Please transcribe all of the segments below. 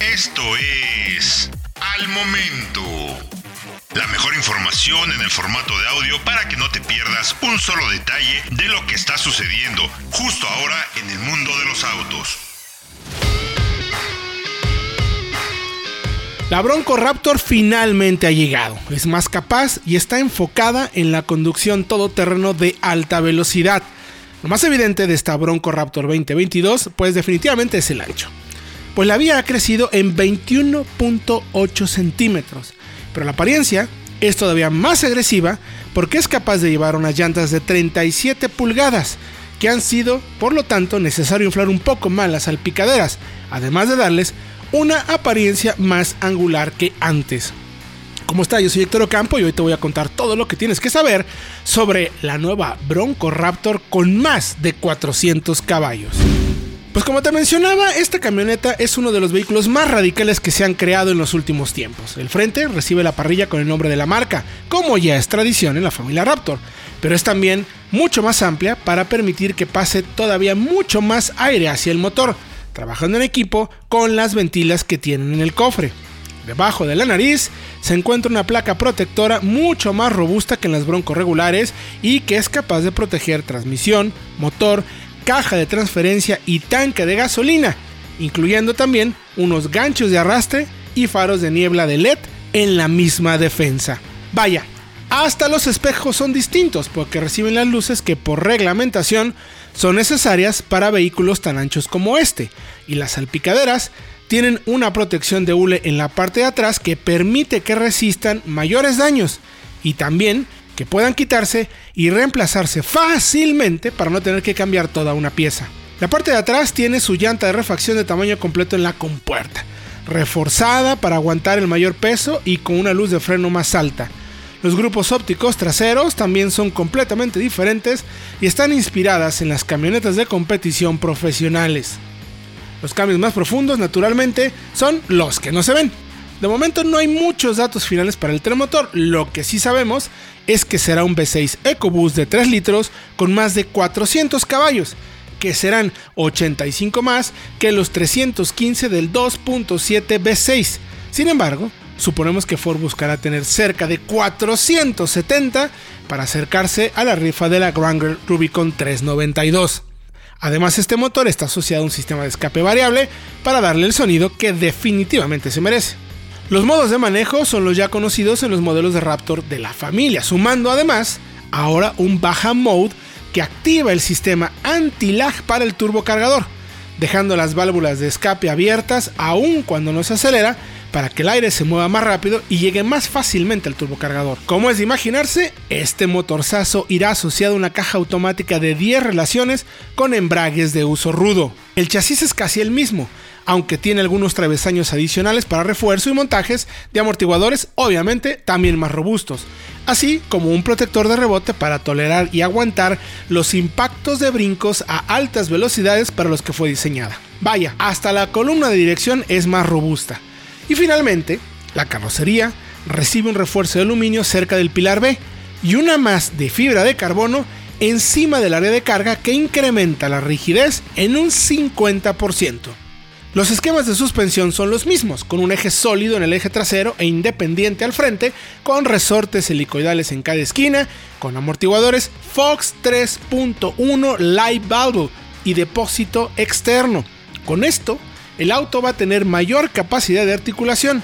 Esto es Al Momento. La mejor información en el formato de audio para que no te pierdas un solo detalle de lo que está sucediendo justo ahora en el mundo de los autos. La Bronco Raptor finalmente ha llegado. Es más capaz y está enfocada en la conducción todoterreno de alta velocidad. Lo más evidente de esta Bronco Raptor 2022, pues definitivamente es el ancho. Pues la vía ha crecido en 21.8 centímetros, pero la apariencia es todavía más agresiva porque es capaz de llevar unas llantas de 37 pulgadas, que han sido, por lo tanto, necesario inflar un poco más las salpicaderas, además de darles una apariencia más angular que antes. ¿Cómo está? Yo soy Héctor Ocampo y hoy te voy a contar todo lo que tienes que saber sobre la nueva Bronco Raptor con más de 400 caballos. Pues como te mencionaba, esta camioneta es uno de los vehículos más radicales que se han creado en los últimos tiempos. El frente recibe la parrilla con el nombre de la marca, como ya es tradición en la familia Raptor, pero es también mucho más amplia para permitir que pase todavía mucho más aire hacia el motor, trabajando en equipo con las ventilas que tienen en el cofre. Debajo de la nariz se encuentra una placa protectora mucho más robusta que en las broncos regulares y que es capaz de proteger transmisión, motor, caja de transferencia y tanque de gasolina, incluyendo también unos ganchos de arrastre y faros de niebla de LED en la misma defensa. Vaya, hasta los espejos son distintos porque reciben las luces que por reglamentación son necesarias para vehículos tan anchos como este, y las salpicaderas tienen una protección de hule en la parte de atrás que permite que resistan mayores daños y también que puedan quitarse y reemplazarse fácilmente para no tener que cambiar toda una pieza. La parte de atrás tiene su llanta de refacción de tamaño completo en la compuerta, reforzada para aguantar el mayor peso y con una luz de freno más alta. Los grupos ópticos traseros también son completamente diferentes y están inspiradas en las camionetas de competición profesionales. Los cambios más profundos, naturalmente, son los que no se ven. De momento no hay muchos datos finales para el telemotor, lo que sí sabemos es que será un V6 EcoBoost de 3 litros con más de 400 caballos, que serán 85 más que los 315 del 2.7 V6. Sin embargo, suponemos que Ford buscará tener cerca de 470 para acercarse a la rifa de la Granger Rubicon 392. Además, este motor está asociado a un sistema de escape variable para darle el sonido que definitivamente se merece. Los modos de manejo son los ya conocidos en los modelos de Raptor de la familia, sumando además ahora un baja mode que activa el sistema anti-lag para el turbocargador, dejando las válvulas de escape abiertas aún cuando no se acelera para que el aire se mueva más rápido y llegue más fácilmente al turbocargador. Como es de imaginarse, este motorzazo irá asociado a una caja automática de 10 relaciones con embragues de uso rudo. El chasis es casi el mismo, aunque tiene algunos travesaños adicionales para refuerzo y montajes de amortiguadores obviamente también más robustos, así como un protector de rebote para tolerar y aguantar los impactos de brincos a altas velocidades para los que fue diseñada. Vaya, hasta la columna de dirección es más robusta. Y finalmente, la carrocería recibe un refuerzo de aluminio cerca del pilar B y una más de fibra de carbono encima del área de carga que incrementa la rigidez en un 50%. Los esquemas de suspensión son los mismos, con un eje sólido en el eje trasero e independiente al frente, con resortes helicoidales en cada esquina, con amortiguadores Fox 3.1 Light Valve y depósito externo. Con esto, el auto va a tener mayor capacidad de articulación.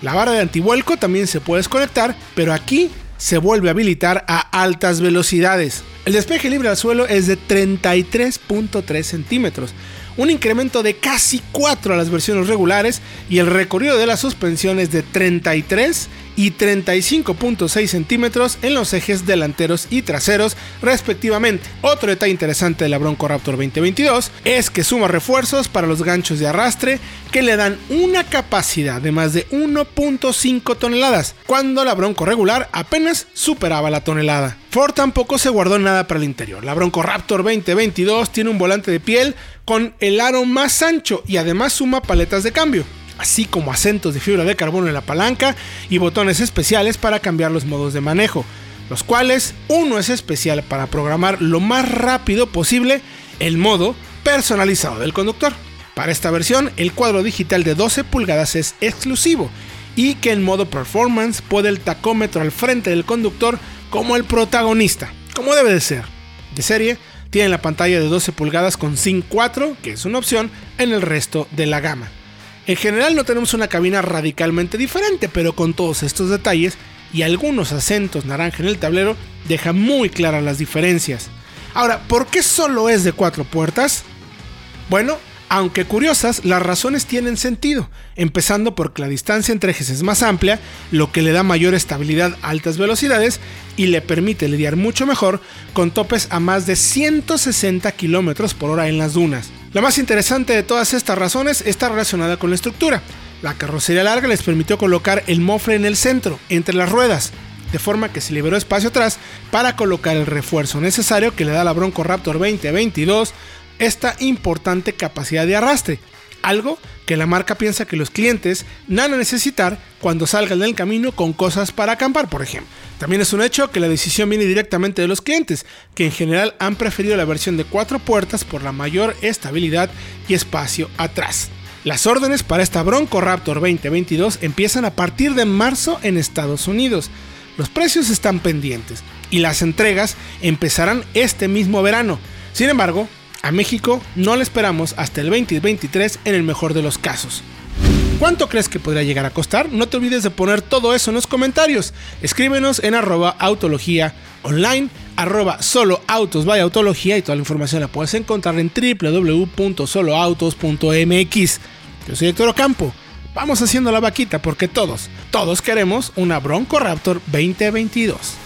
La barra de antivuelco también se puede desconectar, pero aquí se vuelve a habilitar a altas velocidades. El despeje libre al suelo es de 33.3 centímetros, un incremento de casi 4 a las versiones regulares y el recorrido de la suspensión es de 33 y 35.6 centímetros en los ejes delanteros y traseros respectivamente. Otro detalle interesante de la Bronco Raptor 2022 es que suma refuerzos para los ganchos de arrastre que le dan una capacidad de más de 1.5 toneladas, cuando la Bronco regular apenas superaba la tonelada. Ford tampoco se guardó nada para el interior. La Bronco Raptor 2022 tiene un volante de piel con el aro más ancho y además suma paletas de cambio así como acentos de fibra de carbono en la palanca y botones especiales para cambiar los modos de manejo, los cuales uno es especial para programar lo más rápido posible el modo personalizado del conductor. Para esta versión, el cuadro digital de 12 pulgadas es exclusivo y que en modo performance puede el tacómetro al frente del conductor como el protagonista, como debe de ser. De serie, tiene la pantalla de 12 pulgadas con SYNC 4, que es una opción en el resto de la gama. En general no tenemos una cabina radicalmente diferente, pero con todos estos detalles y algunos acentos naranja en el tablero, deja muy claras las diferencias. Ahora, ¿por qué solo es de 4 puertas? Bueno, aunque curiosas, las razones tienen sentido, empezando porque la distancia entre ejes es más amplia, lo que le da mayor estabilidad a altas velocidades y le permite lidiar mucho mejor con topes a más de 160 km por hora en las dunas. La más interesante de todas estas razones está relacionada con la estructura. La carrocería larga les permitió colocar el mofle en el centro, entre las ruedas, de forma que se liberó espacio atrás para colocar el refuerzo necesario que le da la Bronco Raptor 2022 esta importante capacidad de arrastre, algo que la marca piensa que los clientes van a necesitar cuando salgan del camino con cosas para acampar, por ejemplo. También es un hecho que la decisión viene directamente de los clientes, que en general han preferido la versión de cuatro puertas por la mayor estabilidad y espacio atrás. Las órdenes para esta Bronco Raptor 2022 empiezan a partir de marzo en Estados Unidos. Los precios están pendientes y las entregas empezarán este mismo verano. Sin embargo, a México no le esperamos hasta el 2023 en el mejor de los casos. ¿Cuánto crees que podría llegar a costar? No te olvides de poner todo eso en los comentarios. Escríbenos en arroba autología online, arroba solo autos autología y toda la información la puedes encontrar en www.soloautos.mx. Yo soy Héctor Ocampo. Vamos haciendo la vaquita porque todos, todos queremos una Bronco Raptor 2022.